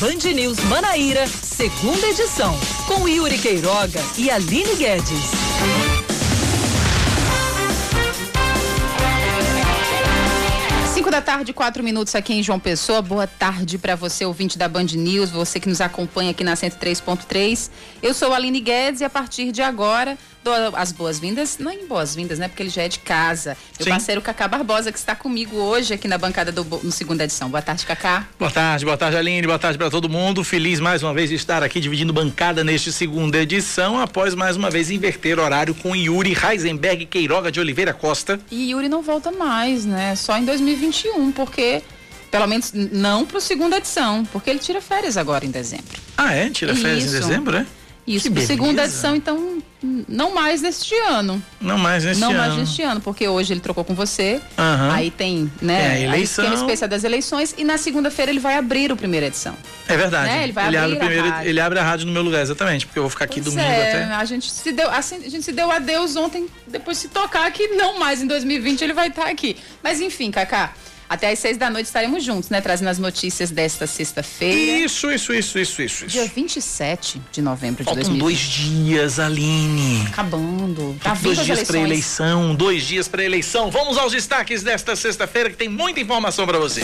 Band News Manaíra, segunda edição, com Yuri Queiroga e Aline Guedes. 5 da tarde, quatro minutos aqui em João Pessoa. Boa tarde para você, ouvinte da Band News, você que nos acompanha aqui na 103.3. Eu sou Aline Guedes e a partir de agora dou as boas-vindas, não em boas-vindas, né? Porque ele já é de casa. Meu Sim. parceiro Cacá Barbosa, que está comigo hoje aqui na bancada do no segunda edição. Boa tarde, Cacá. Boa tarde, boa tarde, Aline. Boa tarde para todo mundo. Feliz mais uma vez de estar aqui dividindo bancada neste segunda edição, após mais uma vez inverter horário com Yuri Heisenberg Queiroga de Oliveira Costa. E Yuri não volta mais, né? Só em 2021, porque pelo menos não para a segunda edição, porque ele tira férias agora em dezembro. Ah, é? Tira férias Isso. em dezembro, é? Isso, que segunda edição, então, não mais neste ano. Não mais neste não ano. Não mais neste ano, porque hoje ele trocou com você. Uhum. Aí tem, né? É, a eleição. A especial das eleições e na segunda-feira ele vai abrir o primeira edição. É verdade. Né? Ele vai ele abrir abre a primeira, ele abre a rádio no meu lugar, exatamente, porque eu vou ficar aqui pois domingo é, até. A gente se deu, assim, a gente se deu adeus ontem, depois se tocar aqui, não mais em 2020 ele vai estar aqui. Mas enfim, Cacá. Até às seis da noite estaremos juntos, né? Trazendo as notícias desta sexta-feira. Isso, isso, isso, isso, isso. Dia 27 de novembro de Faltam 2020. dois dias, Aline. Acabando. Tá dois dias para eleição, dois dias para eleição. Vamos aos destaques desta sexta-feira que tem muita informação para você.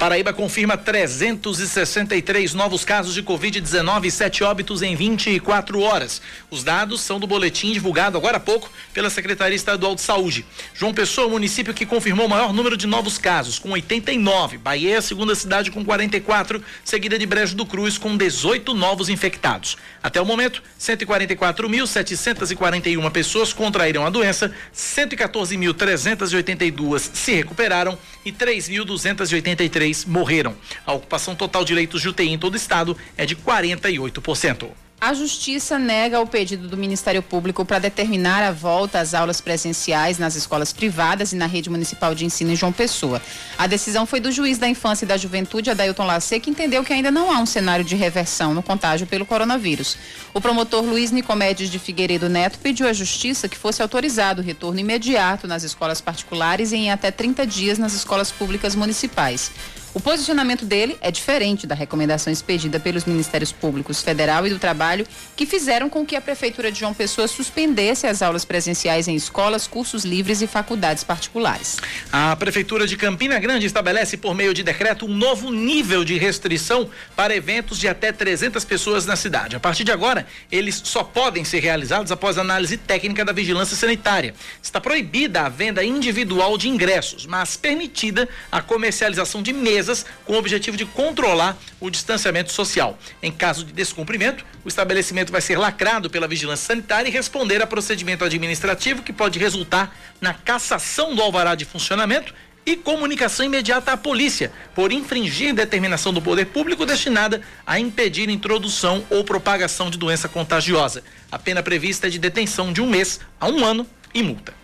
Paraíba confirma 363 novos casos de Covid-19 e 7 óbitos em 24 horas. Os dados são do boletim divulgado agora há pouco pela Secretaria Estadual de Saúde. João Pessoa, o município que confirmou o maior número de novos casos, com 89. Bahia é a segunda cidade com 44, seguida de Brejo do Cruz com 18 novos infectados. Até o momento, 144.741 pessoas contraíram a doença, 114.382 se recuperaram e 3.283 morreram. A ocupação total de leitos de UTI em todo o estado é de 48%. A Justiça nega o pedido do Ministério Público para determinar a volta às aulas presenciais nas escolas privadas e na rede municipal de ensino em João Pessoa. A decisão foi do juiz da Infância e da Juventude, Adailton Lacê, que entendeu que ainda não há um cenário de reversão no contágio pelo coronavírus. O promotor Luiz Nicomedes de Figueiredo Neto pediu à Justiça que fosse autorizado o retorno imediato nas escolas particulares e em até 30 dias nas escolas públicas municipais. O posicionamento dele é diferente da recomendação expedida pelos Ministérios Públicos Federal e do Trabalho, que fizeram com que a Prefeitura de João Pessoa suspendesse as aulas presenciais em escolas, cursos livres e faculdades particulares. A Prefeitura de Campina Grande estabelece, por meio de decreto, um novo nível de restrição para eventos de até 300 pessoas na cidade. A partir de agora, eles só podem ser realizados após análise técnica da vigilância sanitária. Está proibida a venda individual de ingressos, mas permitida a comercialização de mesas empresas com o objetivo de controlar o distanciamento social. Em caso de descumprimento, o estabelecimento vai ser lacrado pela vigilância sanitária e responder a procedimento administrativo que pode resultar na cassação do alvará de funcionamento e comunicação imediata à polícia por infringir determinação do poder público destinada a impedir introdução ou propagação de doença contagiosa. A pena prevista é de detenção de um mês a um ano e multa.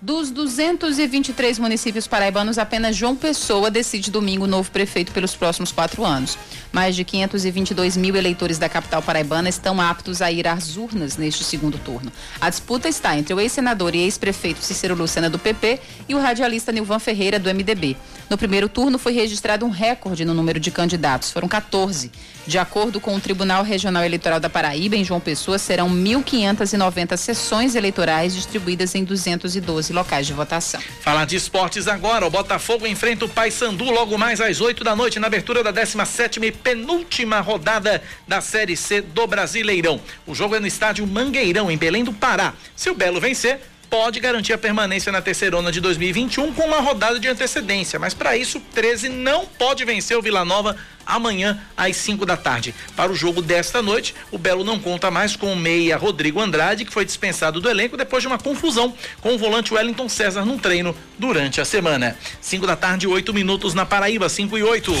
Dos 223 municípios paraibanos, apenas João Pessoa decide domingo o novo prefeito pelos próximos quatro anos. Mais de 522 mil eleitores da capital paraibana estão aptos a ir às urnas neste segundo turno. A disputa está entre o ex-senador e ex-prefeito Cícero Lucena do PP e o radialista Nilvan Ferreira do MDB. No primeiro turno foi registrado um recorde no número de candidatos, foram 14. De acordo com o Tribunal Regional Eleitoral da Paraíba, em João Pessoa, serão 1.590 sessões eleitorais distribuídas em 212 locais de votação. Falar de esportes agora. O Botafogo enfrenta o Paysandu logo mais às 8 da noite na abertura da 17 e penúltima rodada da Série C do Brasileirão. O jogo é no estádio Mangueirão, em Belém do Pará. Se o Belo vencer, pode garantir a permanência na terceirona de 2021 com uma rodada de antecedência. Mas para isso, 13 não pode vencer o Vila Nova amanhã às 5 da tarde. Para o jogo desta noite, o Belo não conta mais com o meia Rodrigo Andrade, que foi dispensado do elenco depois de uma confusão com o volante Wellington César num treino durante a semana. 5 da tarde, 8 minutos na Paraíba, 5 e 8.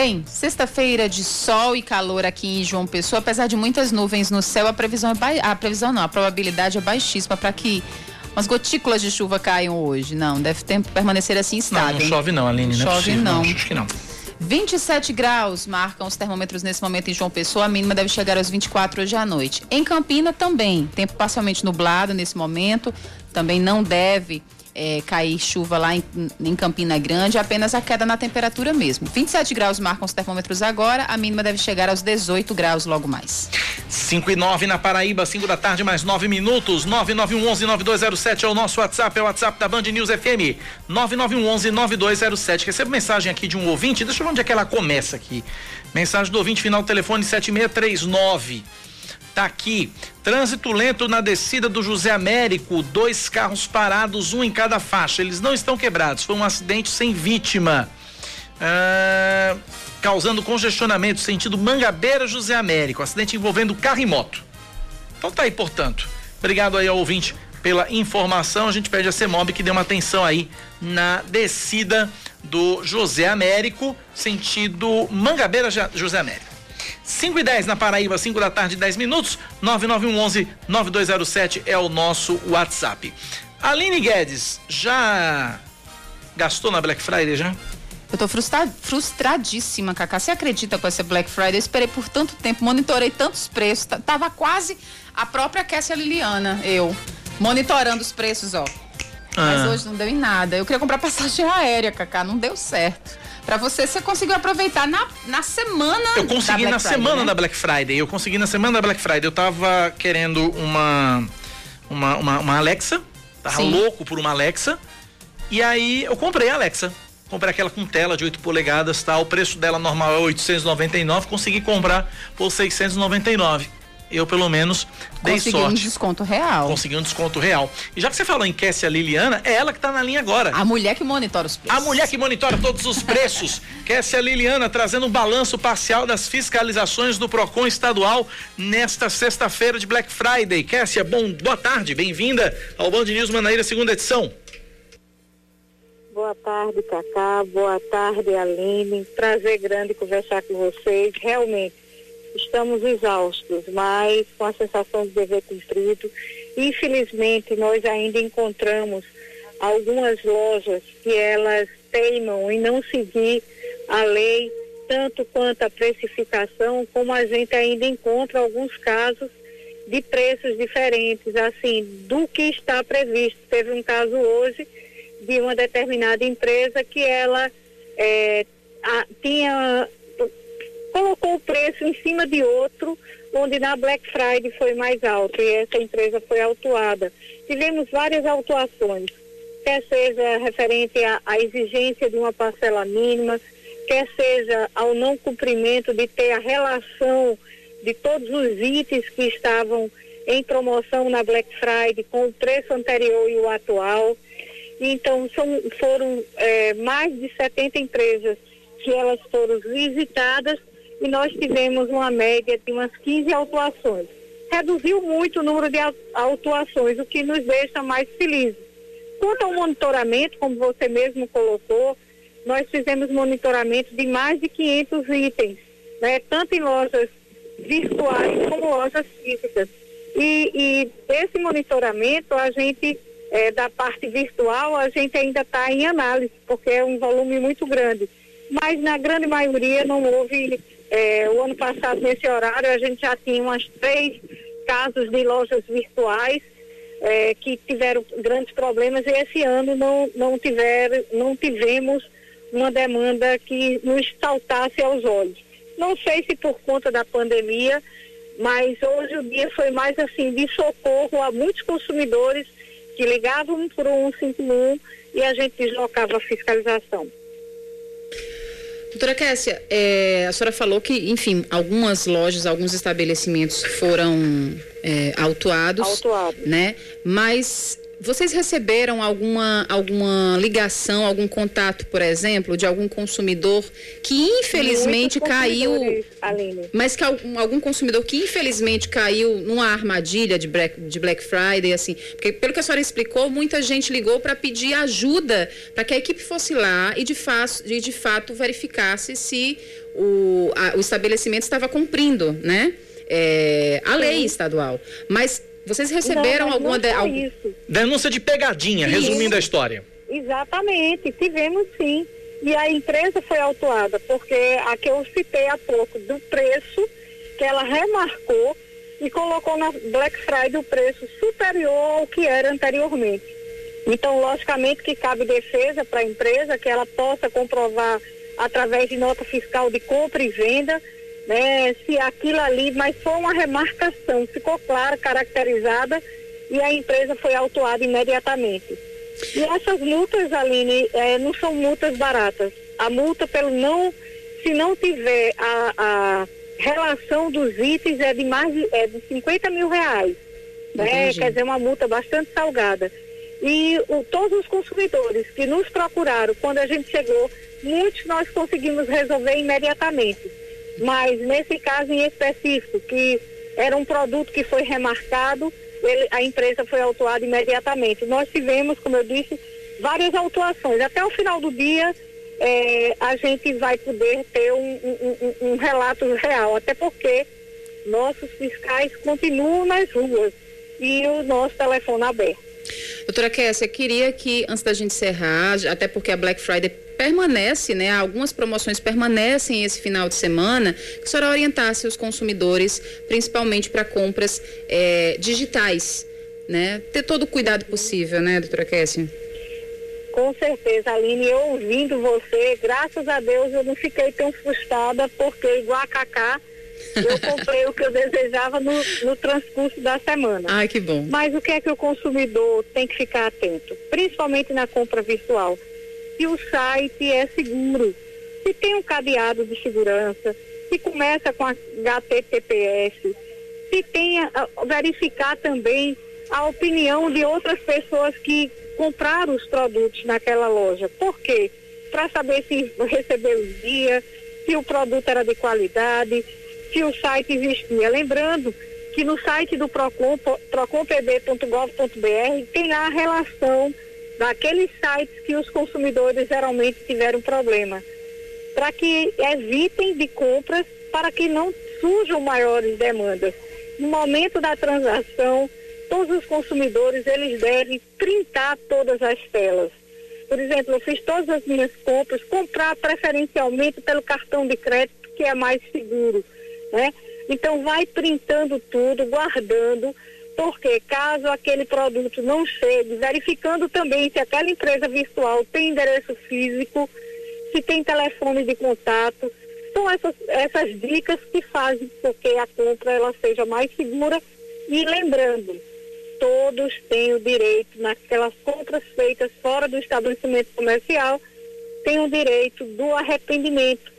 Bem, sexta-feira de sol e calor aqui em João Pessoa, apesar de muitas nuvens no céu, a previsão é ba... a previsão não, a probabilidade é baixíssima para que umas gotículas de chuva caiam hoje. Não, deve ter, permanecer assim estável. Não, não chove não, Aline, não é chove é não. não. Acho que não. 27 graus marcam os termômetros nesse momento em João Pessoa. A mínima deve chegar aos 24 hoje à noite. Em Campina também, tempo parcialmente nublado nesse momento. Também não deve é, cair chuva lá em, em, Campina Grande, apenas a queda na temperatura mesmo. 27 graus marcam os termômetros agora, a mínima deve chegar aos 18 graus logo mais. 5 e 9 na Paraíba, 5 da tarde, mais 9 minutos. 9911-9207 é o nosso WhatsApp, é o WhatsApp da Band News FM. 9911-9207. Recebo mensagem aqui de um ouvinte, deixa eu ver onde é que ela começa aqui. Mensagem do ouvinte, final do telefone 7639. Tá aqui. Trânsito lento na descida do José Américo, dois carros parados, um em cada faixa. Eles não estão quebrados, foi um acidente sem vítima. Ah, causando congestionamento sentido Mangabeira José Américo, acidente envolvendo carro e moto. Então tá aí, portanto. Obrigado aí ao ouvinte pela informação. A gente pede a CEMOB que dê uma atenção aí na descida do José Américo, sentido Mangabeira José Américo. 5 e 10 na Paraíba, 5 da tarde, 10 minutos. 9911 9207 é o nosso WhatsApp. Aline Guedes, já gastou na Black Friday já? Eu tô frustradíssima, Cacá. Você acredita com essa Black Friday? Eu esperei por tanto tempo, monitorei tantos preços. Tava quase a própria Kessia Liliana, eu, monitorando os preços, ó. Ah. Mas hoje não deu em nada. Eu queria comprar passagem aérea, Cacá. Não deu certo. Para você, você conseguiu aproveitar na, na semana Eu consegui na Friday, semana né? da Black Friday. Eu consegui na semana da Black Friday. Eu tava querendo uma uma, uma, uma Alexa. Tava Sim. louco por uma Alexa. E aí eu comprei a Alexa. Comprei aquela com tela de 8 polegadas, tá? O preço dela normal é 899, consegui comprar por 699 eu pelo menos dei Consegui sorte. Consegui um desconto real. Consegui um desconto real. E já que você falou em Kessia Liliana, é ela que está na linha agora. A mulher que monitora os preços. A mulher que monitora todos os preços. Kessia Liliana trazendo um balanço parcial das fiscalizações do Procon estadual nesta sexta-feira de Black Friday. Kessia, bom, boa tarde, bem-vinda ao Band News Manaíra, segunda edição. Boa tarde, Cacá. Boa tarde, Aline. Prazer grande conversar com vocês. Realmente, estamos exaustos, mas com a sensação de dever cumprido. Infelizmente, nós ainda encontramos algumas lojas que elas teimam em não seguir a lei, tanto quanto a precificação, como a gente ainda encontra alguns casos de preços diferentes, assim, do que está previsto. Teve um caso hoje de uma determinada empresa que ela é, a, tinha colocou o preço em cima de outro, onde na Black Friday foi mais alto e essa empresa foi autuada. Tivemos várias autuações, quer seja referente à, à exigência de uma parcela mínima, quer seja ao não cumprimento de ter a relação de todos os itens que estavam em promoção na Black Friday com o preço anterior e o atual. Então, são, foram é, mais de 70 empresas que elas foram visitadas e nós tivemos uma média de umas 15 autuações. Reduziu muito o número de autuações, o que nos deixa mais felizes. Quanto ao monitoramento, como você mesmo colocou, nós fizemos monitoramento de mais de 500 itens, né? tanto em lojas virtuais como lojas físicas. E, e desse monitoramento, a gente, é, da parte virtual, a gente ainda está em análise, porque é um volume muito grande. Mas na grande maioria não houve é, o ano passado, nesse horário, a gente já tinha umas três casos de lojas virtuais é, que tiveram grandes problemas e esse ano não, não, tiver, não tivemos uma demanda que nos saltasse aos olhos. Não sei se por conta da pandemia, mas hoje o dia foi mais assim de socorro a muitos consumidores que ligavam para o 151 e a gente deslocava a fiscalização. Doutora Kessia, é, a senhora falou que, enfim, algumas lojas, alguns estabelecimentos foram é, autuados, autuados, né? Mas vocês receberam alguma, alguma ligação, algum contato, por exemplo, de algum consumidor que infelizmente caiu. Aline. Mas que algum, algum, consumidor que infelizmente caiu numa armadilha de Black, de Black Friday, assim. Porque pelo que a senhora explicou, muita gente ligou para pedir ajuda para que a equipe fosse lá e de, fato, de, de fato verificasse se o, a, o estabelecimento estava cumprindo, né? É, a lei estadual. Mas vocês receberam não, alguma de, algum... denúncia de pegadinha, sim. resumindo a história? Exatamente, tivemos sim. e a empresa foi autuada, porque a que eu citei há pouco, do preço que ela remarcou e colocou na Black Friday o preço superior ao que era anteriormente. Então, logicamente que cabe defesa para a empresa que ela possa comprovar através de nota fiscal de compra e venda, né, se aquilo ali, mas foi uma remarcação, ficou clara, caracterizada e a empresa foi autuada imediatamente. E essas multas, Aline, é, não são multas baratas. A multa pelo não, se não tiver a, a relação dos itens é de mais de, é de 50 mil reais. Né? Quer dizer, uma multa bastante salgada. E o, todos os consumidores que nos procuraram quando a gente chegou, muitos nós conseguimos resolver imediatamente. Mas nesse caso em específico, que era um produto que foi remarcado, ele, a empresa foi autuada imediatamente. Nós tivemos, como eu disse, várias autuações. Até o final do dia, é, a gente vai poder ter um, um, um, um, relato real, até porque nossos fiscais continuam nas ruas e o nosso telefone aberto. Doutora Kessia, queria que, antes da gente encerrar, até porque a Black Friday permanece, né? Algumas promoções permanecem esse final de semana, que a senhora orientasse os consumidores, principalmente para compras é, digitais, né? Ter todo o cuidado possível, né, doutora Kessia? Com certeza, Aline, eu ouvindo você, graças a Deus eu não fiquei tão frustrada, porque igual a Cacá, eu comprei o que eu desejava no, no transcurso da semana. Ai, que bom. Mas o que é que o consumidor tem que ficar atento? Principalmente na compra virtual se o site é seguro, se tem um cadeado de segurança, se começa com HTTPS, se tem a, a, verificar também a opinião de outras pessoas que compraram os produtos naquela loja. Por quê? Para saber se recebeu o dia, se o produto era de qualidade, se o site existia. Lembrando que no site do Procon, procompb.gov.br, tem a relação daqueles sites que os consumidores geralmente tiveram problema, para que evitem de compras, para que não surjam maiores demandas. No momento da transação, todos os consumidores eles devem printar todas as telas. Por exemplo, eu fiz todas as minhas compras, comprar preferencialmente pelo cartão de crédito, que é mais seguro, né? Então vai printando tudo, guardando, porque caso aquele produto não chegue, verificando também se aquela empresa virtual tem endereço físico, se tem telefone de contato, são essas, essas dicas que fazem com que a compra ela seja mais segura e lembrando, todos têm o direito, naquelas compras feitas fora do estabelecimento comercial, têm o direito do arrependimento.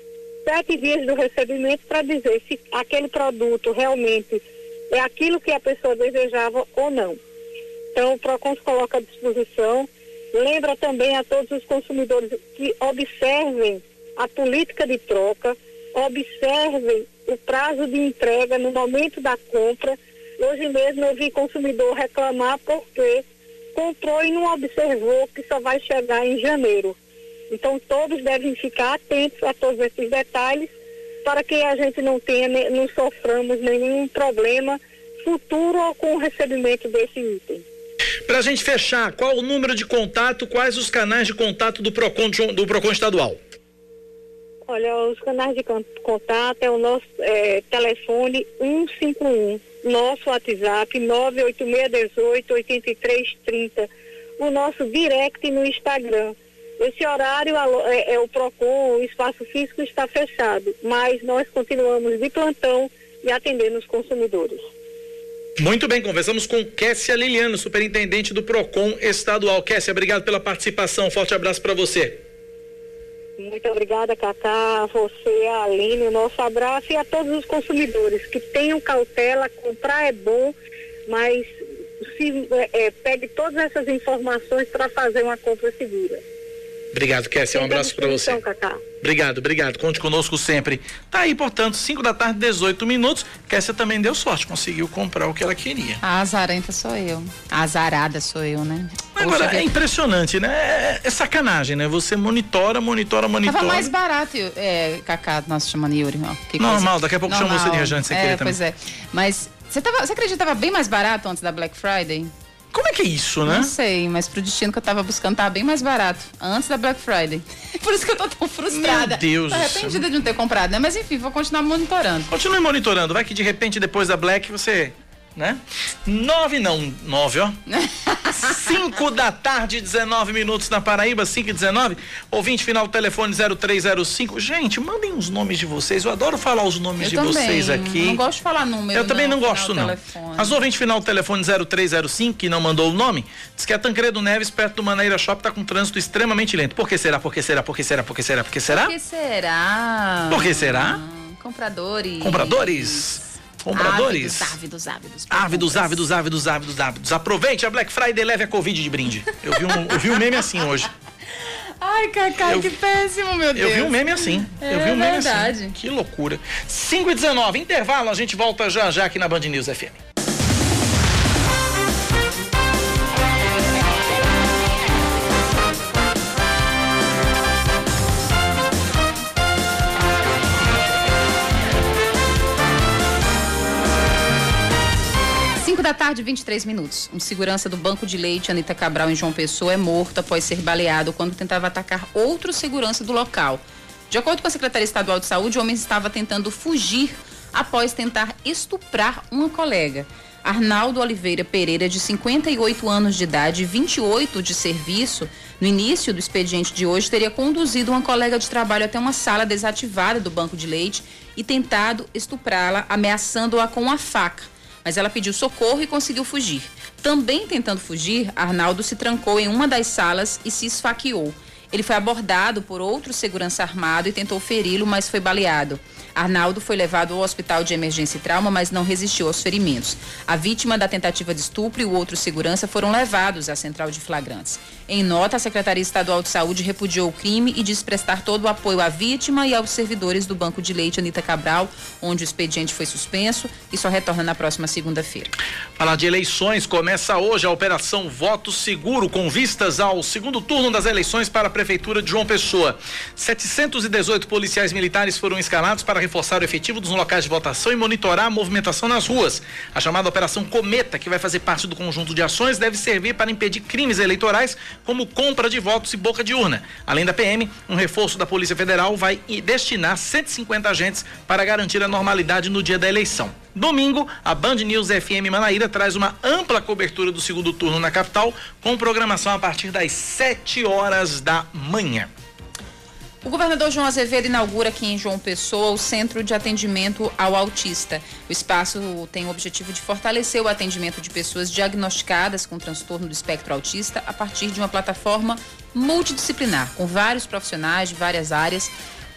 Sete dias do recebimento para dizer se aquele produto realmente é aquilo que a pessoa desejava ou não. Então, o PROCON se coloca à disposição. Lembra também a todos os consumidores que observem a política de troca, observem o prazo de entrega no momento da compra. Hoje mesmo eu vi consumidor reclamar porque comprou e não observou que só vai chegar em janeiro. Então todos devem ficar atentos a todos esses detalhes para que a gente não tenha, não soframos nenhum problema futuro com o recebimento desse item. Para a gente fechar, qual o número de contato, quais os canais de contato do PROCON, do Procon estadual? Olha, os canais de contato é o nosso é, telefone 151, nosso WhatsApp 98618 8330, o nosso direct no Instagram esse horário é, é, o PROCON, o espaço físico está fechado, mas nós continuamos de plantão e atendendo os consumidores. Muito bem, conversamos com Kessia Liliano, superintendente do PROCON estadual. Kessia, obrigado pela participação. Forte abraço para você. Muito obrigada, Cacá, você, a Aline, o nosso abraço e a todos os consumidores que tenham cautela, comprar é bom, mas se é, é pegue todas essas informações para fazer uma compra segura. Obrigado, Kessia. Um abraço para você. Cacá. Obrigado, obrigado. Conte conosco sempre. Tá aí, portanto, 5 da tarde, 18 minutos. Kessia também deu sorte, conseguiu comprar o que ela queria. A azarenta sou eu. A azarada sou eu, né? Agora, Poxa, é impressionante, né? É, é, sacanagem, né? Você monitora, monitora, monitora. Tava mais barato, é, Cacá, nosso chamando Yuri. Ó, Normal, coisa. daqui a pouco chama você de rejante, você é, Pois é. Mas você, tava, você acredita que tava bem mais barato antes da Black Friday? Como é que é isso, né? Não sei, mas pro destino que eu tava buscando tava bem mais barato. Antes da Black Friday. Por isso que eu tô tão frustrada. Meu Deus Tô arrependida de não ter comprado, né? Mas enfim, vou continuar monitorando. Continue monitorando, vai que de repente depois da Black você, né? Nove não, nove, ó. Cinco da tarde, 19 minutos na Paraíba, 5 e 19. Ouvinte final do telefone 0305. Gente, mandem os nomes de vocês. Eu adoro falar os nomes Eu de também. vocês aqui. Não gosto de falar número. Eu também não, gosto, não. telefone. Mas ouvinte final do telefone 0305, que não mandou o nome, diz que a Tancredo Neves, perto do Maneira Shop, tá com trânsito extremamente lento. Por que será? Por que será? Por que será? Por que será? Por que será? Por que será? Por que será? Compradores. Compradores? Compradores? Ávidos, ávidos, ávidos. Ávidos, ávidos, ávidos, ávidos, ávidos. Aproveite a Black Friday e leve a Covid de brinde. Eu vi um, eu vi um meme assim hoje. Ai, Cacá, Eu- que péssimo, meu Deus. Eu vi um meme assim. eu É vi um meme verdade. assim. Que loucura. 5 e 19, intervalo, a gente volta já já aqui na Band News FM. Da tarde, 23 minutos. Um segurança do Banco de Leite, Anitta Cabral, em João Pessoa, é morto após ser baleado quando tentava atacar outro segurança do local. De acordo com a Secretaria Estadual de Saúde, o homem estava tentando fugir após tentar estuprar uma colega. Arnaldo Oliveira Pereira, de 58 anos de idade e 28 de serviço, no início do expediente de hoje, teria conduzido uma colega de trabalho até uma sala desativada do banco de leite e tentado estuprá-la, ameaçando-a com uma faca mas ela pediu socorro e conseguiu fugir. Também tentando fugir, Arnaldo se trancou em uma das salas e se esfaqueou. Ele foi abordado por outro segurança armado e tentou feri-lo, mas foi baleado. Arnaldo foi levado ao hospital de emergência e trauma, mas não resistiu aos ferimentos. A vítima da tentativa de estupro e o outro segurança foram levados à central de flagrantes. Em nota, a Secretaria Estadual de Saúde repudiou o crime e diz prestar todo o apoio à vítima e aos servidores do Banco de Leite Anita Cabral, onde o expediente foi suspenso e só retorna na próxima segunda-feira. Falar de eleições, começa hoje a Operação Voto Seguro, com vistas ao segundo turno das eleições para a Prefeitura de João Pessoa. 718 policiais militares foram escalados para reforçar o efetivo dos locais de votação e monitorar a movimentação nas ruas. A chamada Operação Cometa, que vai fazer parte do conjunto de ações, deve servir para impedir crimes eleitorais, como compra de votos e boca de urna. Além da PM, um reforço da Polícia Federal vai destinar 150 agentes para garantir a normalidade no dia da eleição. Domingo, a Band News FM Manaíra traz uma ampla cobertura do segundo turno na capital, com programação a partir das 7 horas da manhã. O governador João Azevedo inaugura aqui em João Pessoa o Centro de Atendimento ao Autista. O espaço tem o objetivo de fortalecer o atendimento de pessoas diagnosticadas com transtorno do espectro autista a partir de uma plataforma multidisciplinar, com vários profissionais de várias áreas.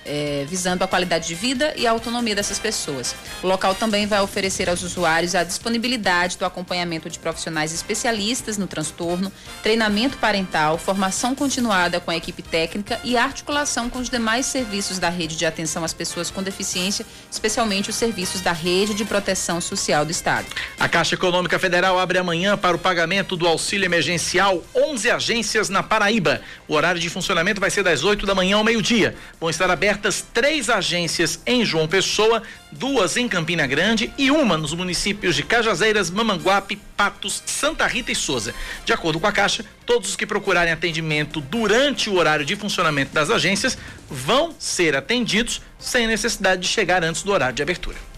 Eh, visando a qualidade de vida e a autonomia dessas pessoas. O local também vai oferecer aos usuários a disponibilidade do acompanhamento de profissionais especialistas no transtorno, treinamento parental, formação continuada com a equipe técnica e articulação com os demais serviços da rede de atenção às pessoas com deficiência, especialmente os serviços da rede de proteção social do Estado. A Caixa Econômica Federal abre amanhã para o pagamento do auxílio emergencial 11 agências na Paraíba. O horário de funcionamento vai ser das 8 da manhã ao meio-dia. Vão estar abertas três agências em João Pessoa, duas em Campina Grande e uma nos municípios de Cajazeiras, Mamanguape, Patos, Santa Rita e Souza. De acordo com a Caixa, todos os que procurarem atendimento durante o horário de funcionamento das agências vão ser atendidos sem necessidade de chegar antes do horário de abertura.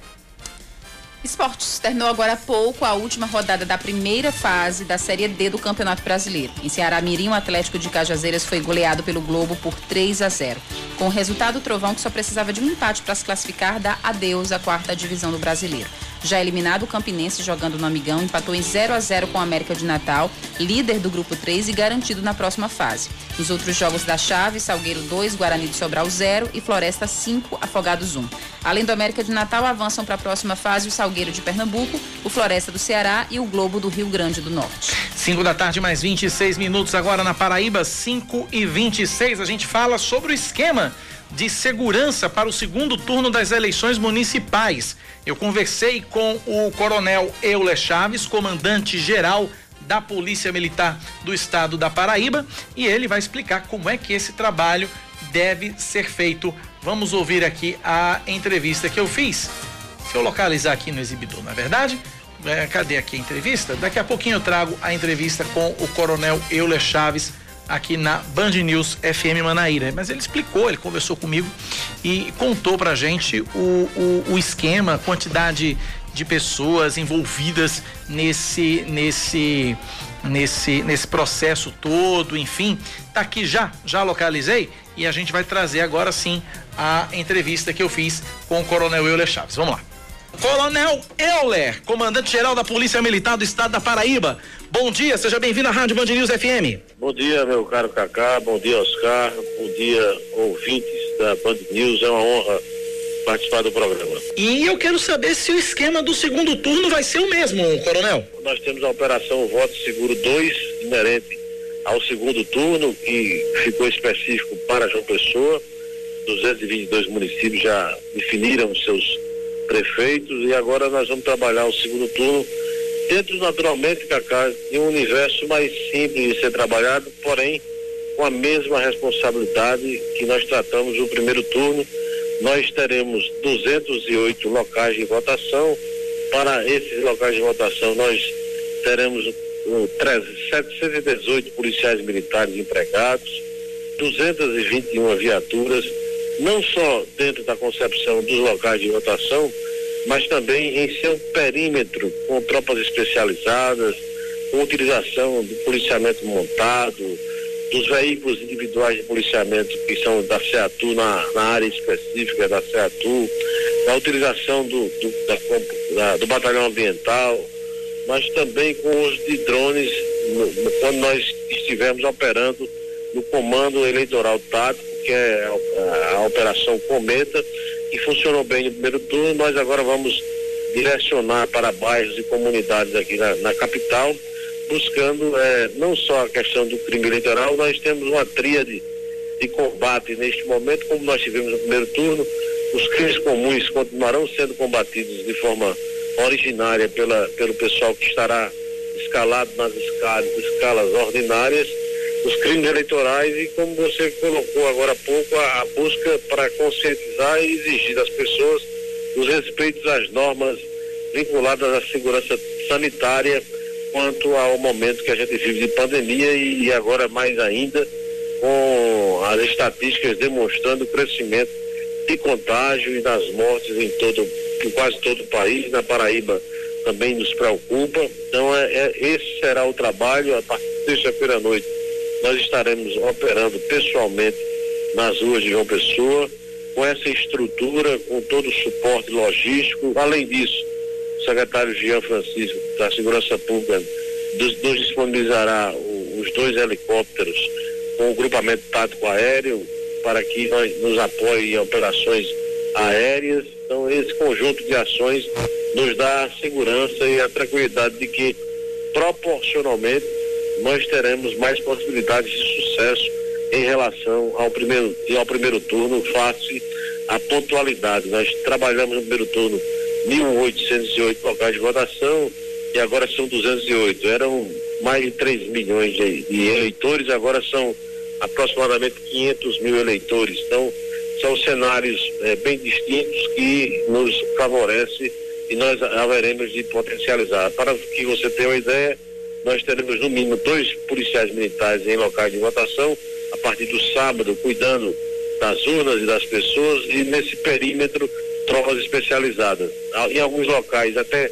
Esportes. Terminou agora há pouco a última rodada da primeira fase da Série D do Campeonato Brasileiro. Em Ceará Mirim, o Atlético de Cajazeiras foi goleado pelo Globo por 3 a 0. Com o resultado, o Trovão, que só precisava de um empate para se classificar, dá adeus à quarta divisão do Brasileiro. Já eliminado, o Campinense, jogando no Amigão, empatou em 0 a 0 com o América de Natal, líder do Grupo 3 e garantido na próxima fase. Nos outros jogos da chave, Salgueiro 2, Guarani de Sobral 0 e Floresta 5, Afogados 1. Além do América de Natal, avançam para a próxima fase o Salgueiro de Pernambuco, o Floresta do Ceará e o Globo do Rio Grande do Norte. 5 da tarde, mais 26 minutos agora na Paraíba, 5 e 26. A gente fala sobre o esquema de segurança para o segundo turno das eleições municipais. Eu conversei com o coronel Euler Chaves, comandante geral da Polícia Militar do Estado da Paraíba, e ele vai explicar como é que esse trabalho deve ser feito. Vamos ouvir aqui a entrevista que eu fiz. Se eu localizar aqui no exibidor, na verdade, É, cadê aqui a entrevista? Daqui a pouquinho eu trago a entrevista com o Coronel Euler Chaves aqui na Band News FM Manaíra. Mas ele explicou, ele conversou comigo e contou pra gente o, o, o esquema, a quantidade de pessoas envolvidas nesse, nesse, nesse, nesse processo todo, enfim. Tá aqui já, já localizei e a gente vai trazer agora sim a entrevista que eu fiz com o Coronel Euler Chaves. Vamos lá. Coronel Euler, comandante-geral da Polícia Militar do Estado da Paraíba. Bom dia, seja bem-vindo à Rádio Band News FM. Bom dia, meu caro Cacá, bom dia, Oscar, bom dia, ouvintes da Band News. É uma honra participar do programa. E eu quero saber se o esquema do segundo turno vai ser o mesmo, Coronel. Nós temos a Operação Voto Seguro 2, inerente ao segundo turno, que ficou específico para João Pessoa. 222 municípios já definiram seus prefeitos e agora nós vamos trabalhar o segundo turno dentro naturalmente, Cacá, de um universo mais simples de ser trabalhado, porém com a mesma responsabilidade que nós tratamos no primeiro turno. Nós teremos 208 locais de votação. Para esses locais de votação, nós teremos 718 policiais militares empregados, 221 viaturas, não só dentro da concepção dos locais de votação, mas também em seu perímetro, com tropas especializadas, com utilização do policiamento montado, dos veículos individuais de policiamento que são da CEATU na, na área específica da CEATU, a utilização do, do, da, da, do batalhão ambiental, mas também com o uso de drones no, quando nós estivermos operando no comando eleitoral tático, que é a, a, a Operação Cometa, que funcionou bem no primeiro turno, nós agora vamos direcionar para bairros e comunidades aqui na, na capital, buscando é, não só a questão do crime eleitoral, nós temos uma tríade de combate neste momento, como nós tivemos no primeiro turno, os crimes comuns continuarão sendo combatidos de forma originária pela, pelo pessoal que estará escalado nas escalas, escalas ordinárias os crimes eleitorais e como você colocou agora há pouco, a, a busca para conscientizar e exigir das pessoas os respeitos às normas vinculadas à segurança sanitária quanto ao momento que a gente vive de pandemia e, e agora mais ainda com as estatísticas demonstrando o crescimento de contágio e das mortes em todo, em quase todo o país, na Paraíba também nos preocupa. Então é, é esse será o trabalho a partir de sexta-feira à noite nós estaremos operando pessoalmente nas ruas de João Pessoa, com essa estrutura, com todo o suporte logístico. Além disso, o secretário Jean Francisco da Segurança Pública nos, nos disponibilizará os dois helicópteros com o grupamento tático aéreo para que nós nos apoie em operações aéreas. Então, esse conjunto de ações nos dá a segurança e a tranquilidade de que, proporcionalmente, nós teremos mais possibilidades de sucesso em relação ao primeiro, ao primeiro turno, face à pontualidade. Nós trabalhamos no primeiro turno 1.808 locais de votação e agora são 208. Eram mais de 3 milhões de, de eleitores, agora são aproximadamente 500 mil eleitores. Então, são cenários eh, bem distintos que nos favorecem e nós haveremos de potencializar. Para que você tenha uma ideia, nós teremos no mínimo dois policiais militares em locais de votação, a partir do sábado, cuidando das urnas e das pessoas, e nesse perímetro, tropas especializadas. Em alguns locais, até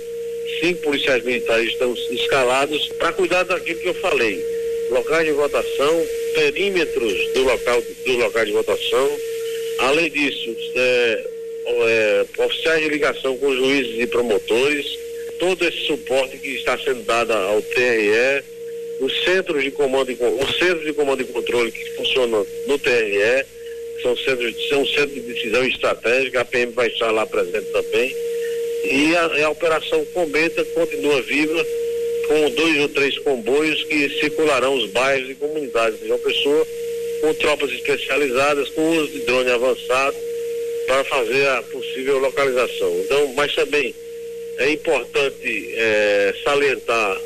cinco policiais militares estão escalados para cuidar daquilo que eu falei. Locais de votação, perímetros do local, do local de votação. Além disso, é, é, oficiais de ligação com juízes e promotores, todo esse suporte que está sendo dado ao TRE, os centros de comando e, os centros de comando e controle que funcionam no TRE, são centros, são centros de decisão estratégica, a PM vai estar lá presente também. E a, a operação Cometa continua viva com dois ou três comboios que circularão os bairros e comunidades de João Pessoa, com tropas especializadas, com uso de drone avançado para fazer a possível localização. Então, mas também é importante é, salientar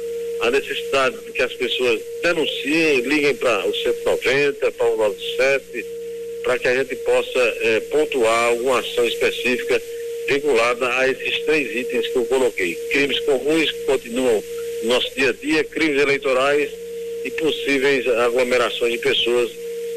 a necessidade de que as pessoas denunciem, liguem para o 190, para o 97, para que a gente possa é, pontuar alguma ação específica vinculada a esses três itens que eu coloquei. Crimes comuns que continuam no nosso dia a dia, crimes eleitorais e possíveis aglomerações de pessoas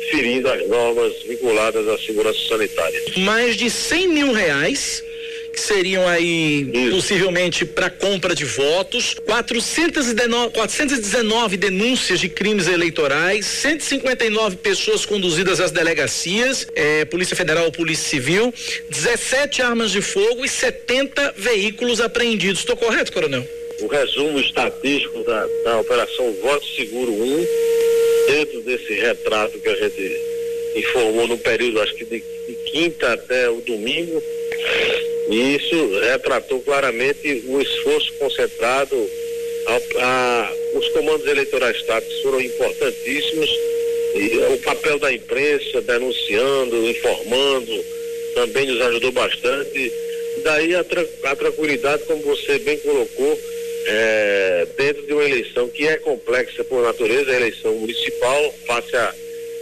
ferindo as normas vinculadas à segurança sanitária. Mais de 100 mil reais que seriam aí Isso. possivelmente para compra de votos, 419, 419 denúncias de crimes eleitorais, 159 pessoas conduzidas às delegacias, é, Polícia Federal ou Polícia Civil, 17 armas de fogo e 70 veículos apreendidos. Estou correto, coronel? O resumo estatístico da, da Operação Voto Seguro 1, dentro desse retrato que a gente informou no período, acho que de, de quinta até o domingo, e isso retratou claramente o esforço concentrado. A, a, os comandos eleitorais táticos foram importantíssimos. E o papel da imprensa denunciando, informando, também nos ajudou bastante. Daí a, tra a tranquilidade, como você bem colocou, é, dentro de uma eleição que é complexa por natureza, a eleição municipal, face a,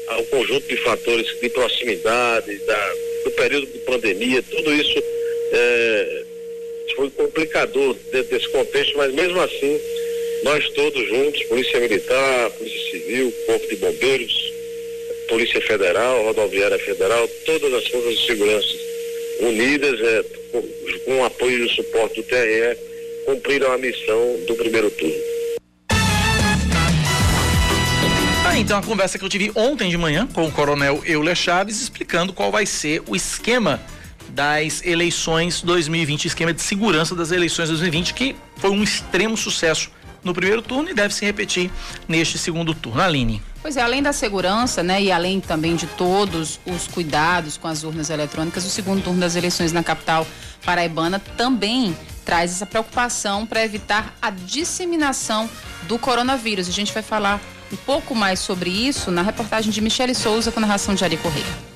ao conjunto de fatores de proximidade, da, do período de pandemia, tudo isso é, foi complicador dentro desse contexto, mas mesmo assim, nós todos juntos, Polícia Militar, Polícia Civil, Corpo de Bombeiros, Polícia Federal, Rodoviária Federal, todas as forças de segurança unidas, é, com, com o apoio e o suporte do TRE, cumpriram a missão do primeiro turno. Ah, então a conversa que eu tive ontem de manhã com o coronel Euler Chaves explicando qual vai ser o esquema das eleições 2020, esquema de segurança das eleições 2020, que foi um extremo sucesso no primeiro turno e deve se repetir neste segundo turno. Aline. Pois é, além da segurança, né, e além também de todos os cuidados com as urnas eletrônicas, o segundo turno das eleições na capital paraibana também traz essa preocupação para evitar a disseminação do coronavírus. A gente vai falar um pouco mais sobre isso na reportagem de Michele Souza com narração de Ari Correia.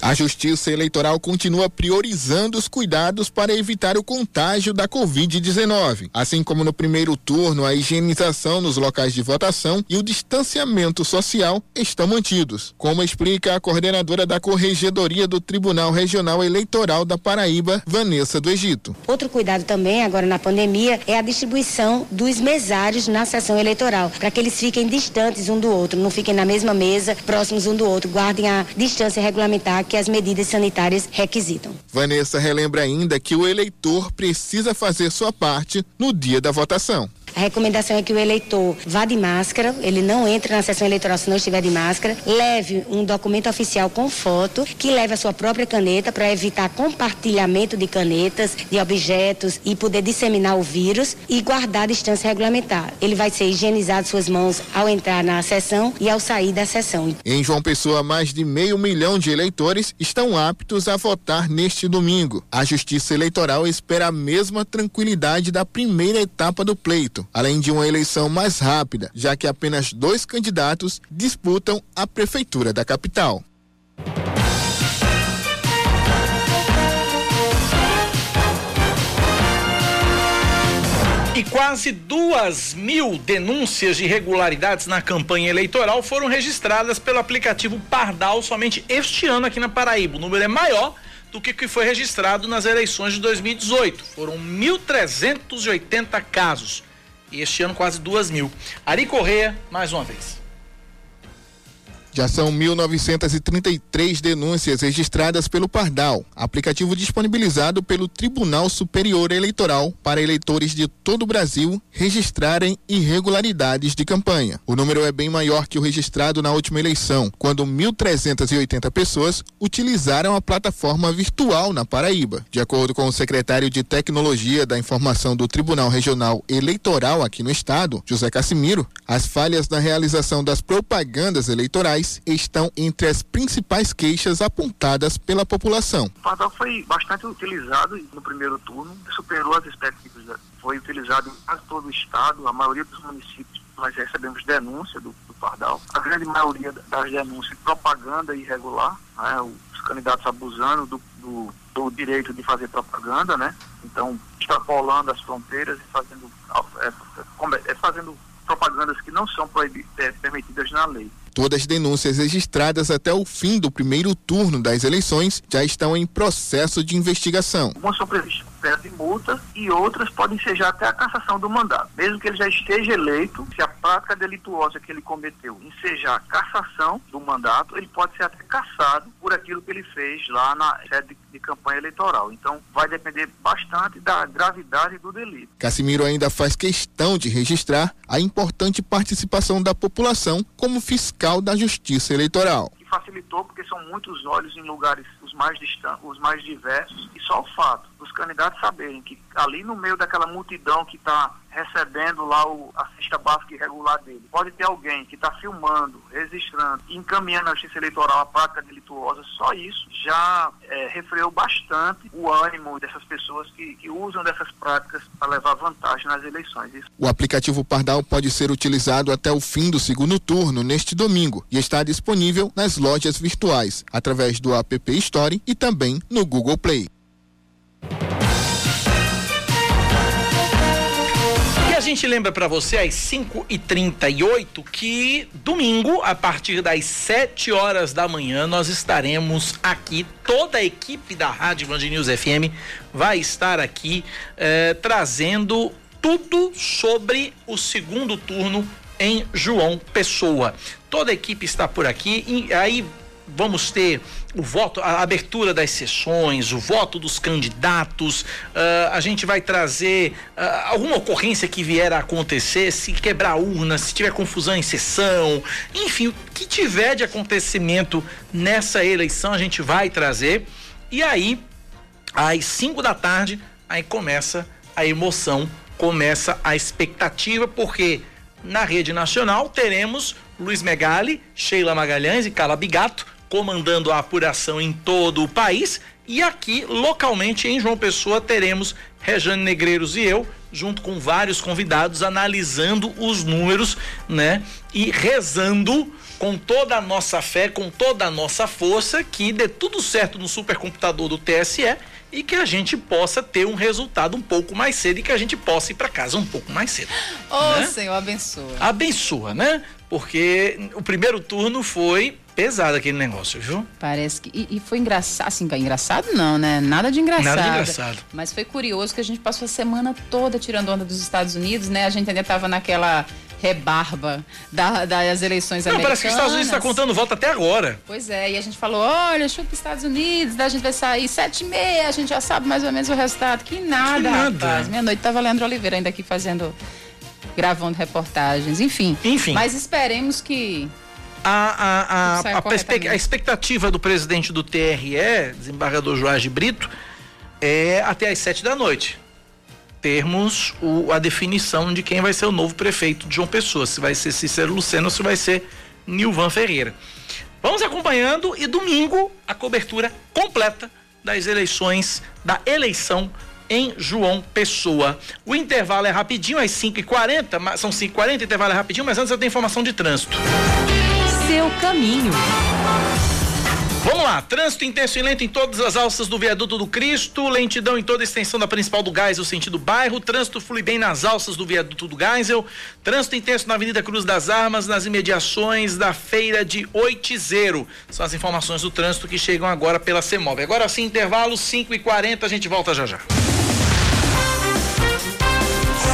A Justiça Eleitoral continua priorizando os cuidados para evitar o contágio da Covid-19. Assim como no primeiro turno, a higienização nos locais de votação e o distanciamento social estão mantidos, como explica a coordenadora da Corregedoria do Tribunal Regional Eleitoral da Paraíba, Vanessa do Egito. Outro cuidado também, agora na pandemia, é a distribuição dos mesários na sessão eleitoral, para que eles fiquem distantes um do outro, não fiquem na mesma mesa, próximos um do outro, guardem a distância regulamentar que as medidas sanitárias requisitam. Vanessa relembra ainda que o eleitor precisa fazer sua parte no dia da votação. A recomendação é que o eleitor vá de máscara, ele não entre na sessão eleitoral se não estiver de máscara, leve um documento oficial com foto, que leve a sua própria caneta para evitar compartilhamento de canetas, de objetos e poder disseminar o vírus e guardar a distância regulamentar. Ele vai ser higienizado suas mãos ao entrar na sessão e ao sair da sessão. Em João Pessoa, mais de meio milhão de eleitores estão aptos a votar neste domingo. A Justiça Eleitoral espera a mesma tranquilidade da primeira etapa do pleito além de uma eleição mais rápida, já que apenas dois candidatos disputam a prefeitura da capital. E quase duas mil denúncias de irregularidades na campanha eleitoral foram registradas pelo aplicativo Pardal somente este ano aqui na Paraíba. O número é maior do que, que foi registrado nas eleições de 2018. Foram 1.380 casos. E este ano quase duas mil. Ari Correia, mais uma vez. Já são 1.933 denúncias registradas pelo Pardal, aplicativo disponibilizado pelo Tribunal Superior Eleitoral para eleitores de todo o Brasil registrarem irregularidades de campanha. O número é bem maior que o registrado na última eleição, quando 1.380 pessoas utilizaram a plataforma virtual na Paraíba. De acordo com o secretário de Tecnologia da Informação do Tribunal Regional Eleitoral aqui no estado, José Cassimiro, as falhas na realização das propagandas eleitorais estão entre as principais queixas apontadas pela população. O pardal foi bastante utilizado no primeiro turno, superou as expectativas. Foi utilizado em quase todo o estado, a maioria dos municípios nós recebemos denúncia do, do Pardal. A grande maioria das denúncias, propaganda irregular, né, os candidatos abusando do, do, do, direito de fazer propaganda, né? Então, extrapolando as fronteiras e fazendo, é, é, é fazendo propagandas que não são é, permitidas na lei. Todas as denúncias registradas até o fim do primeiro turno das eleições já estão em processo de investigação. Uma previstas de multa e outras podem já até a cassação do mandato. Mesmo que ele já esteja eleito, se a prática delituosa que ele cometeu ensejar a cassação do mandato, ele pode ser até cassado por aquilo que ele fez lá na sede de campanha eleitoral. Então, vai depender bastante da gravidade do delito. Casimiro ainda faz questão de registrar a importante participação da população como fiscal da Justiça Eleitoral facilitou porque são muitos olhos em lugares mais distantes, os mais diversos e só o fato dos candidatos saberem que ali no meio daquela multidão que está recebendo lá o, a cesta básica irregular dele, pode ter alguém que está filmando, registrando, encaminhando a justiça eleitoral a prática delituosa, só isso já é, refreou bastante o ânimo dessas pessoas que, que usam dessas práticas para levar vantagem nas eleições. Isso. O aplicativo Pardal pode ser utilizado até o fim do segundo turno neste domingo e está disponível nas lojas virtuais, através do App Store e também no Google Play. Gente lembra para você às 5h38 que domingo, a partir das 7 horas da manhã, nós estaremos aqui. Toda a equipe da Rádio Band News FM vai estar aqui eh, trazendo tudo sobre o segundo turno em João Pessoa. Toda a equipe está por aqui e aí vamos ter o voto, a abertura das sessões, o voto dos candidatos, uh, a gente vai trazer uh, alguma ocorrência que vier a acontecer, se quebrar urna, se tiver confusão em sessão, enfim, o que tiver de acontecimento nessa eleição a gente vai trazer. E aí, às 5 da tarde, aí começa a emoção, começa a expectativa, porque na rede nacional teremos Luiz Megali, Sheila Magalhães e Carla Bigato comandando a apuração em todo o país. E aqui, localmente, em João Pessoa, teremos Rejane Negreiros e eu, junto com vários convidados, analisando os números, né? E rezando com toda a nossa fé, com toda a nossa força, que dê tudo certo no supercomputador do TSE e que a gente possa ter um resultado um pouco mais cedo e que a gente possa ir para casa um pouco mais cedo. Oh, né? Senhor, abençoa. Abençoa, né? Porque o primeiro turno foi pesado aquele negócio, viu? Parece que. E, e foi engraçado. Assim, engraçado não, né? Nada de engraçado. Nada de engraçado. Mas foi curioso que a gente passou a semana toda tirando onda dos Estados Unidos, né? A gente ainda tava naquela rebarba da, das eleições não, americanas. Parece que os Estados Unidos está contando volta até agora. Pois é, e a gente falou, olha, chupa Estados Unidos, a gente vai sair sete e meia, a gente já sabe mais ou menos o resultado. Que nada, que nada. rapaz. Meia-noite tava Leandro Oliveira ainda aqui fazendo, gravando reportagens, enfim. Enfim. Mas esperemos que a, a, a, a, expectativa do presidente do TRE, desembargador Joás de Brito, é até às sete da noite termos o, a definição de quem vai ser o novo prefeito de João Pessoa, se vai ser Cícero Luceno ou se vai ser Nilvan Ferreira. Vamos acompanhando e domingo a cobertura completa das eleições, da eleição em João Pessoa. O intervalo é rapidinho, às 5h40, são 5h40, intervalo é rapidinho, mas antes eu tenho informação de trânsito seu caminho. Vamos lá, trânsito intenso e lento em todas as alças do viaduto do Cristo, lentidão em toda a extensão da principal do Geisel, sentido bairro, trânsito flui bem nas alças do viaduto do Geisel, trânsito intenso na Avenida Cruz das Armas, nas imediações da feira de Oitizeiro. São as informações do trânsito que chegam agora pela CEMOB. Agora sim, intervalo 5 e 40 a gente volta já já.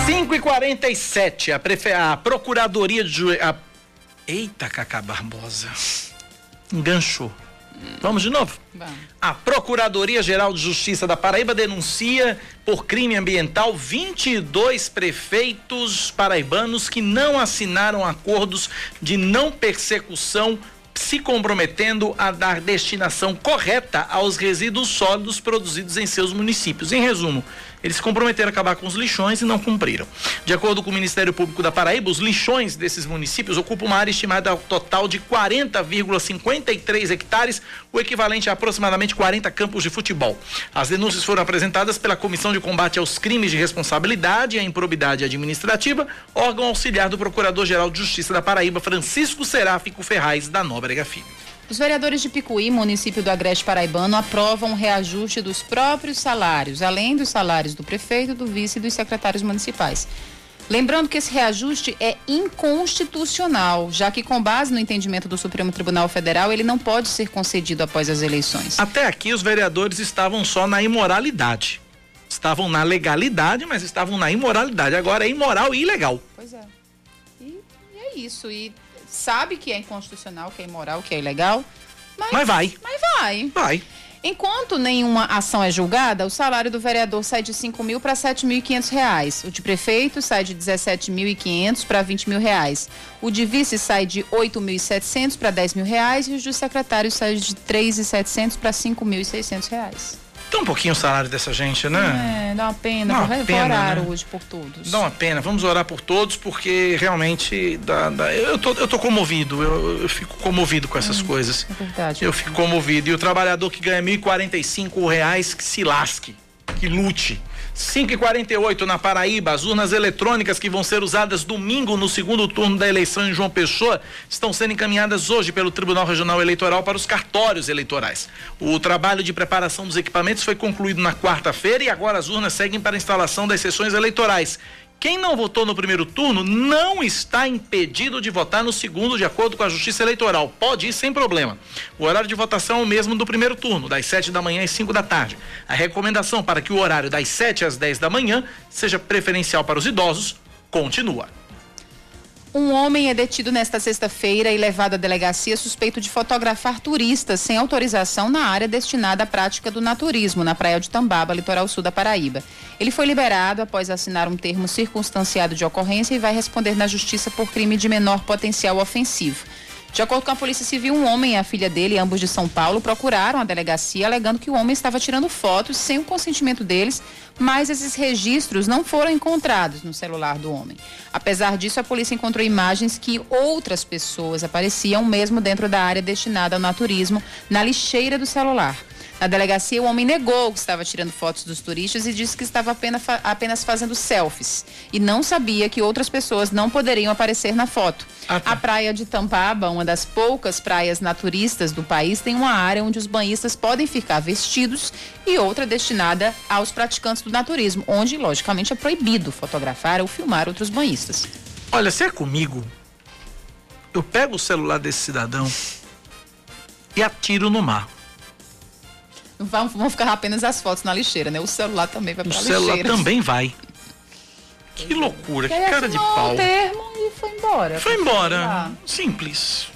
5 e 47 a, prefe... a Procuradoria de. A Eita, Cacá Barbosa. Enganchou. Vamos de novo? Vamos. A Procuradoria-Geral de Justiça da Paraíba denuncia por crime ambiental 22 prefeitos paraibanos que não assinaram acordos de não persecução se comprometendo a dar destinação correta aos resíduos sólidos produzidos em seus municípios. Em resumo, eles se comprometeram a acabar com os lixões e não cumpriram. De acordo com o Ministério Público da Paraíba, os lixões desses municípios ocupam uma área estimada total de 40,53 hectares, o equivalente a aproximadamente 40 campos de futebol. As denúncias foram apresentadas pela Comissão de Combate aos Crimes de Responsabilidade e à Improbidade Administrativa, órgão auxiliar do Procurador-Geral de Justiça da Paraíba, Francisco Seráfico Ferraz da Nóbrega Filho. Os vereadores de Picuí, município do Agreste Paraibano, aprovam o reajuste dos próprios salários, além dos salários do prefeito, do vice e dos secretários municipais. Lembrando que esse reajuste é inconstitucional, já que com base no entendimento do Supremo Tribunal Federal, ele não pode ser concedido após as eleições. Até aqui os vereadores estavam só na imoralidade. Estavam na legalidade, mas estavam na imoralidade. Agora é imoral e ilegal. Pois é. E, e é isso. E sabe que é inconstitucional, que é imoral, que é ilegal. Mas, Mas vai. Mas vai. Vai. Enquanto nenhuma ação é julgada, o salário do vereador sai de 5 mil para 7.500 reais. O de prefeito sai de 17.500 para 20 mil reais. O de vice sai de 8.700 para 10 mil reais e o de secretário sai de 3.700 para 5.600 reais. Dá um pouquinho o salário dessa gente, né? É, dá uma pena. Dá uma Vai pena, orar né? hoje por todos. Dá uma pena. Vamos orar por todos, porque realmente dá, dá- eu, tô, eu tô comovido. Eu, eu fico comovido com essas coisas. É verdade. Eu fico comovido. E o trabalhador que ganha 1.045 reais, que se lasque, que lute. 5 e 48 na Paraíba, as urnas eletrônicas que vão ser usadas domingo no segundo turno da eleição em João Pessoa estão sendo encaminhadas hoje pelo Tribunal Regional Eleitoral para os cartórios eleitorais. O trabalho de preparação dos equipamentos foi concluído na quarta-feira e agora as urnas seguem para a instalação das sessões eleitorais. Quem não votou no primeiro turno não está impedido de votar no segundo, de acordo com a Justiça Eleitoral. Pode ir sem problema. O horário de votação é o mesmo do primeiro turno, das 7 da manhã às 5 da tarde. A recomendação para que o horário das 7 às 10 da manhã seja preferencial para os idosos continua. Um homem é detido nesta sexta-feira e levado à delegacia suspeito de fotografar turistas sem autorização na área destinada à prática do naturismo, na praia de Tambaba, litoral sul da Paraíba. Ele foi liberado após assinar um termo circunstanciado de ocorrência e vai responder na justiça por crime de menor potencial ofensivo. De acordo com a Polícia Civil, um homem e a filha dele, ambos de São Paulo, procuraram a delegacia alegando que o homem estava tirando fotos sem o consentimento deles, mas esses registros não foram encontrados no celular do homem. Apesar disso, a polícia encontrou imagens que outras pessoas apareciam mesmo dentro da área destinada ao naturismo, na lixeira do celular. Na delegacia, o homem negou que estava tirando fotos dos turistas e disse que estava apenas, apenas fazendo selfies. E não sabia que outras pessoas não poderiam aparecer na foto. Ah, tá. A praia de Tampaba, uma das poucas praias naturistas do país, tem uma área onde os banhistas podem ficar vestidos e outra destinada aos praticantes do naturismo, onde, logicamente, é proibido fotografar ou filmar outros banhistas. Olha, se é comigo, eu pego o celular desse cidadão e atiro no mar. Não vão, vão ficar apenas as fotos na lixeira, né? O celular também vai O para a celular lixeira. também vai. Que loucura, que cara de pau. o termo e foi embora. Foi embora. Simples.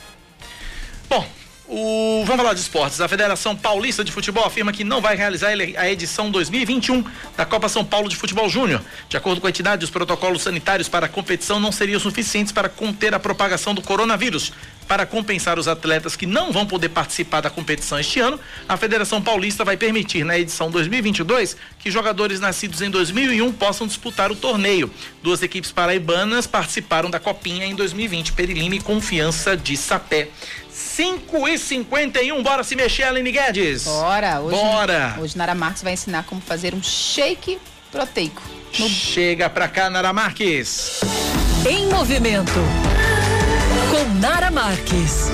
Bom, o... vamos falar de esportes. A Federação Paulista de Futebol afirma que não vai realizar a edição 2021 da Copa São Paulo de Futebol Júnior. De acordo com a entidade, os protocolos sanitários para a competição não seriam suficientes para conter a propagação do coronavírus. Para compensar os atletas que não vão poder participar da competição este ano, a Federação Paulista vai permitir na edição 2022 que jogadores nascidos em 2001 possam disputar o torneio. Duas equipes paraibanas participaram da Copinha em 2020, Perilima e Confiança de Sapé. 5 e 51 bora se mexer, Aline Guedes. Bora, hoje, Bora. hoje Nara Marques vai ensinar como fazer um shake proteico. No Chega pra cá, Nara Marques. Em movimento. Com Nara Marques.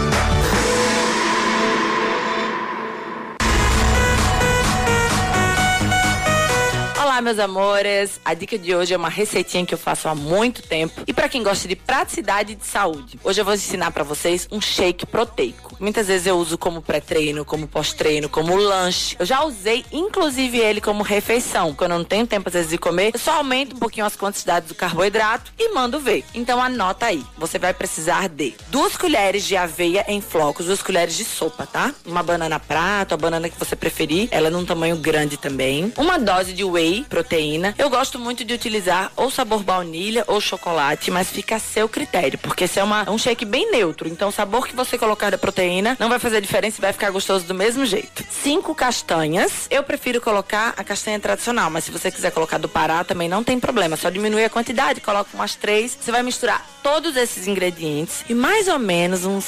Meus amores. A dica de hoje é uma receitinha que eu faço há muito tempo e para quem gosta de praticidade e de saúde. Hoje eu vou ensinar para vocês um shake proteico. Muitas vezes eu uso como pré-treino, como pós-treino, como lanche. Eu já usei inclusive ele como refeição. Quando eu não tenho tempo às vezes de comer, eu só aumento um pouquinho as quantidades do carboidrato e mando ver. Então anota aí. Você vai precisar de duas colheres de aveia em flocos, duas colheres de sopa, tá? Uma banana prata, a banana que você preferir, ela num tamanho grande também. Uma dose de whey proteína. Eu gosto muito de utilizar ou sabor baunilha ou chocolate, mas fica a seu critério, porque esse é uma, um shake bem neutro. Então o sabor que você colocar da proteína não vai fazer diferença e vai ficar gostoso do mesmo jeito. Cinco castanhas. Eu prefiro colocar a castanha tradicional, mas se você quiser colocar do Pará também não tem problema. Só diminui a quantidade, coloca umas três. Você vai misturar todos esses ingredientes e mais ou menos uns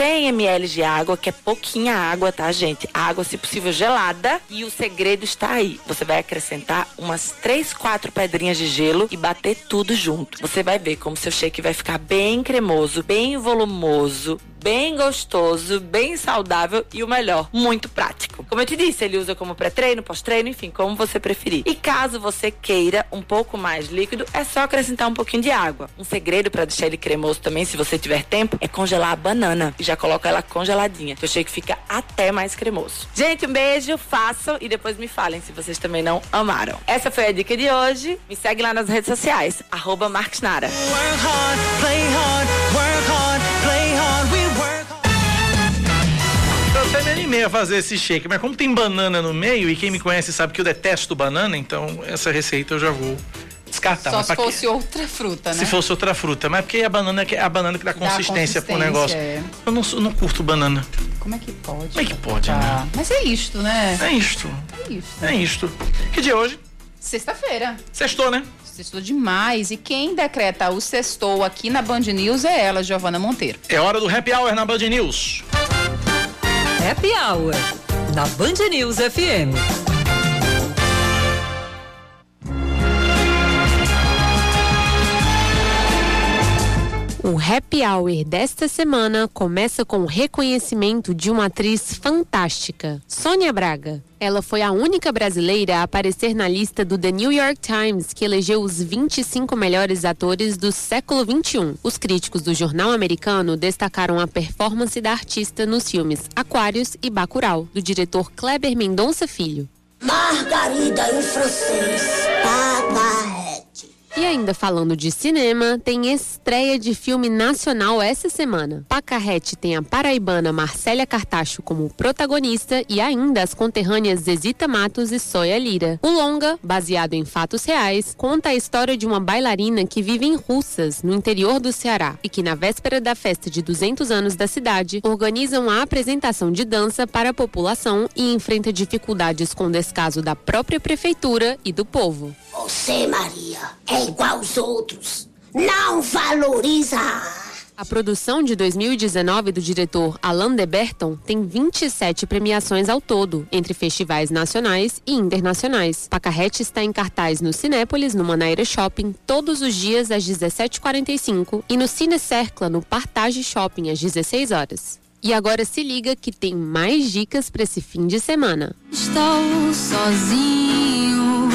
100 ml de água, que é pouquinha água, tá, gente? Água, se possível, gelada. E o segredo está aí. Você vai acrescentar umas 3, 4 pedrinhas de gelo e bater tudo junto. Você vai ver como seu shake vai ficar bem cremoso, bem volumoso, bem gostoso, bem saudável e o melhor, muito prático. Como eu te disse, ele usa como pré-treino, pós-treino, enfim, como você preferir. E caso você queira um pouco mais líquido, é só acrescentar um pouquinho de água. Um segredo para deixar ele cremoso também, se você tiver tempo, é congelar a banana e já coloca ela congeladinha. Eu achei que fica até mais cremoso. Gente, um beijo, façam e depois me falem se vocês também não amaram. Essa foi a dica de hoje. Me segue lá nas redes sociais, arroba Nara. Eu até me animei a fazer esse shake, mas como tem banana no meio e quem me conhece sabe que eu detesto banana, então essa receita eu já vou descartar. Só mas se fosse quê? outra fruta, né? Se fosse outra fruta, mas porque a banana é a banana que dá, Dá consistência pro consistência, negócio. é. Eu não, sou- não curto banana. Como é que pode? Como é que pode, Tá. né? Mas é isto, né? É isto. É isto. É isto. Que dia é hoje? Sexta-feira. Sextou, né? Sextou demais. E quem decreta o sextou aqui na Band News é ela, Giovana Monteiro. É hora do Happy Hour na Band News. Happy Hour na Band News FM. O Happy Hour desta semana começa com o reconhecimento de uma atriz fantástica, Sônia Braga. Ela foi a única brasileira a aparecer na lista do The New York Times, que elegeu os 25 melhores atores do século XXI. Os críticos do jornal americano destacaram a performance da artista nos filmes Aquários e Bacurau, do diretor Kleber Mendonça Filho. Margarida em francês. Paparrete. E ainda falando de cinema, tem estreia de filme nacional essa semana. Pacarrete tem a paraibana Marcélia Cartacho como protagonista e ainda as conterrâneas Zezita Matos e Soia Lira. O longa, baseado em fatos reais, conta a história de uma bailarina que vive em Russas, no interior do Ceará, e que na véspera da festa de 200 anos da cidade, organiza uma apresentação de dança para a população e enfrenta dificuldades com o descaso da própria prefeitura e do povo. Você, Maria, é igual aos outros. Não valoriza. A produção de 2019 do diretor Alain de Berton tem 27 premiações ao todo, entre festivais nacionais e internacionais. Pacarrete está em cartaz no Cinépolis, no Manaíra Shopping, todos os dias às 17h45 e no Cine Cercla, no Partage Shopping, às 16 horas. E agora se liga que tem mais dicas para esse fim de semana. Estou sozinho,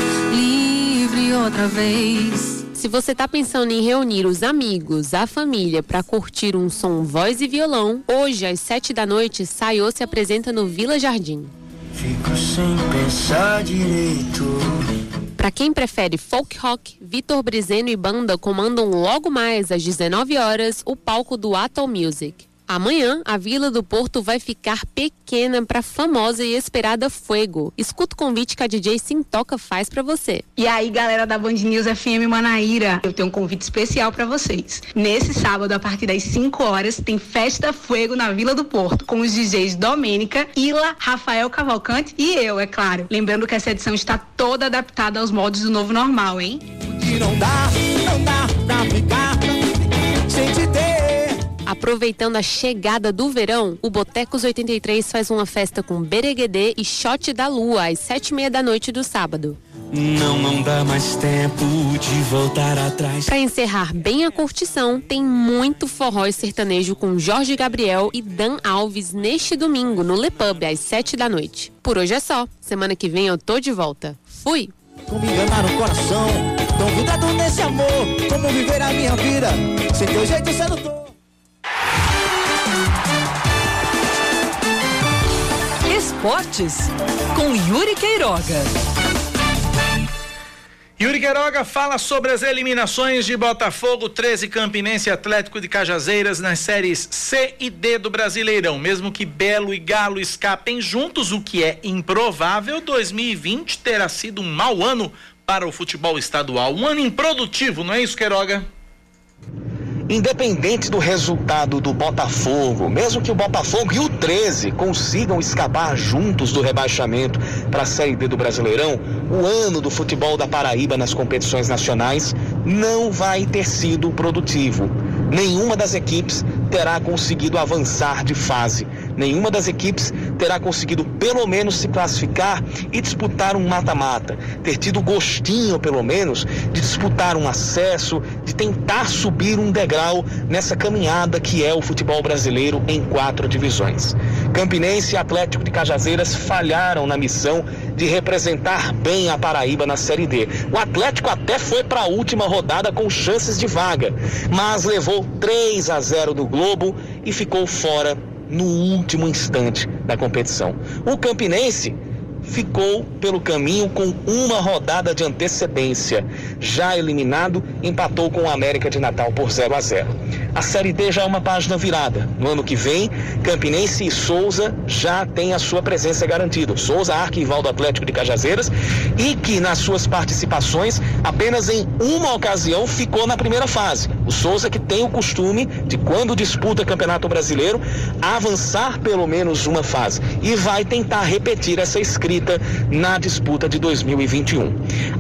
outra vez. Se você está pensando em reunir os amigos, a família para curtir um som voz e violão, hoje às 7 da noite, Sayô se apresenta no Vila Jardim. Fico sem pensar direito. Para quem prefere folk rock, Vitor Brizeno e banda comandam logo mais às 19 horas o palco do Atom Music. Amanhã, a Vila do Porto vai ficar pequena para a famosa e esperada Fuego. Escuta o convite que a DJ Sintoca faz para você. E aí, galera da Band News FM Manaíra, eu tenho um convite especial para vocês. Nesse sábado, a partir das 5 horas, tem Festa Fuego na Vila do Porto, com os DJs Domênica, Ila, Rafael Cavalcante e eu, é claro. Lembrando que essa edição está toda adaptada aos modos do novo normal, hein? Não dá, não dá pra ficar. Aproveitando a chegada do verão, o Botecos 83 faz uma festa com bereguedê e shot da lua às sete e meia da noite do sábado. Não, não dá mais tempo de voltar atrás. Para encerrar bem a curtição, tem muito forró e sertanejo com Jorge Gabriel e Dan Alves neste domingo no Le Pub às sete da noite. Por hoje é só. Semana que vem eu tô de volta. Fui! Como enganar o coração. Tão grudado nesse amor. Como viver a minha vida sem teu jeito sedutor. Esportes com Yuri Queiroga. Yuri Queiroga fala sobre as eliminações de Botafogo, 13 Campinense e Atlético de Cajazeiras nas séries C e D do Brasileirão. Mesmo que Belo e Galo escapem juntos, o que é improvável, 2020 terá sido um mau ano para o futebol estadual. Um ano improdutivo, não é isso, Queiroga? Independente do resultado do Botafogo, mesmo que o Botafogo e o 13 consigam escapar juntos do rebaixamento para a Série D do Brasileirão, o ano do futebol da Paraíba nas competições nacionais não vai ter sido produtivo. Nenhuma das equipes terá conseguido avançar de fase. Nenhuma das equipes terá conseguido pelo menos se classificar e disputar um mata-mata, ter tido gostinho pelo menos de disputar um acesso, de tentar subir um degrau nessa caminhada que é o futebol brasileiro em quatro divisões. Campinense e Atlético de Cajazeiras falharam na missão de representar bem a Paraíba na Série D. O Atlético até foi para a última rodada com chances de vaga, mas levou 3 a 0 do Globo e ficou fora no último instante da competição. O Campinense ficou pelo caminho com uma rodada de antecedência. Já eliminado, empatou com o América de Natal por 0 a 0. A Série D já é uma página virada. No ano que vem, Campinense e Souza já têm a sua presença garantida. Souza, arquival do Atlético de Cajazeiras, e que nas suas participações, apenas em uma ocasião ficou na primeira fase. O Souza que tem o costume de, quando disputa Campeonato Brasileiro, avançar pelo menos uma fase. E vai tentar repetir essa escrita na disputa de 2021.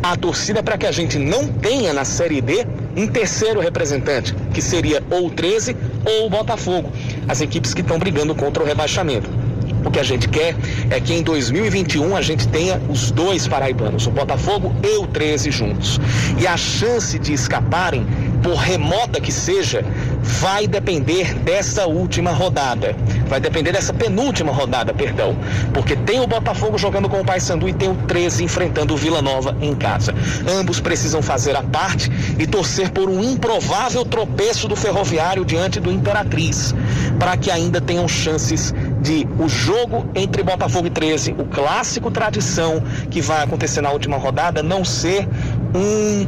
A torcida para que a gente não tenha na Série D um terceiro representante, que seria ou o 13 ou o Botafogo, as equipes que estão brigando contra o rebaixamento. O que a gente quer é que em 2021 a gente tenha os dois paraibanos, o Botafogo e o 13 juntos. E a chance de escaparem, por remota que seja, vai depender dessa última rodada. Vai depender dessa penúltima rodada, perdão. Porque tem o Botafogo jogando com o Paysandu e tem o 13 enfrentando o Vila Nova em casa. Ambos precisam fazer a parte e torcer por um improvável tropeço do Ferroviário diante do Imperatriz, para que ainda tenham chances de o jogo entre Botafogo e 13, o clássico tradição que vai acontecer na última rodada, não ser um,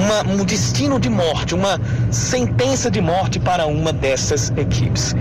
uma, um destino de morte, uma sentença de morte para uma dessas equipes.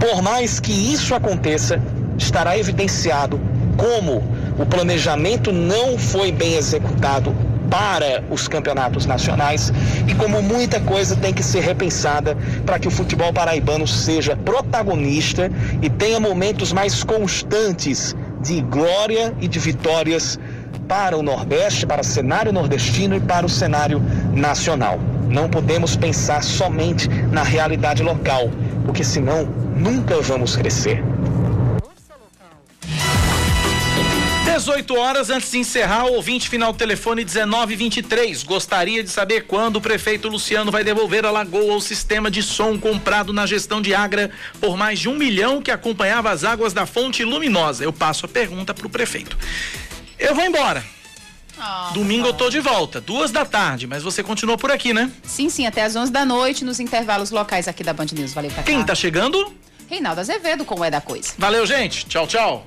Por mais que isso aconteça, estará evidenciado como o planejamento não foi bem executado para os campeonatos nacionais e como muita coisa tem que ser repensada para que o futebol paraibano seja protagonista e tenha momentos mais constantes de glória e de vitórias para o Nordeste, para o cenário nordestino e para o cenário nacional. Não podemos pensar somente na realidade local, porque senão nunca vamos crescer. 18 horas antes de encerrar, o ouvinte final do telefone 1923. Gostaria de saber quando o prefeito Luciano vai devolver a Lagoa ao sistema de som comprado na gestão de Agra por mais de um milhão que acompanhava as águas da fonte luminosa. Eu passo a pergunta para o prefeito. Eu vou embora. Ah, Domingo eu tô de volta, duas da tarde, mas você continua por aqui, né? Sim, sim, até às 11 da noite nos intervalos locais aqui da Band News. Valeu pra Quem tá chegando? Reinaldo Azevedo, como é da coisa. Valeu, gente. Tchau, tchau.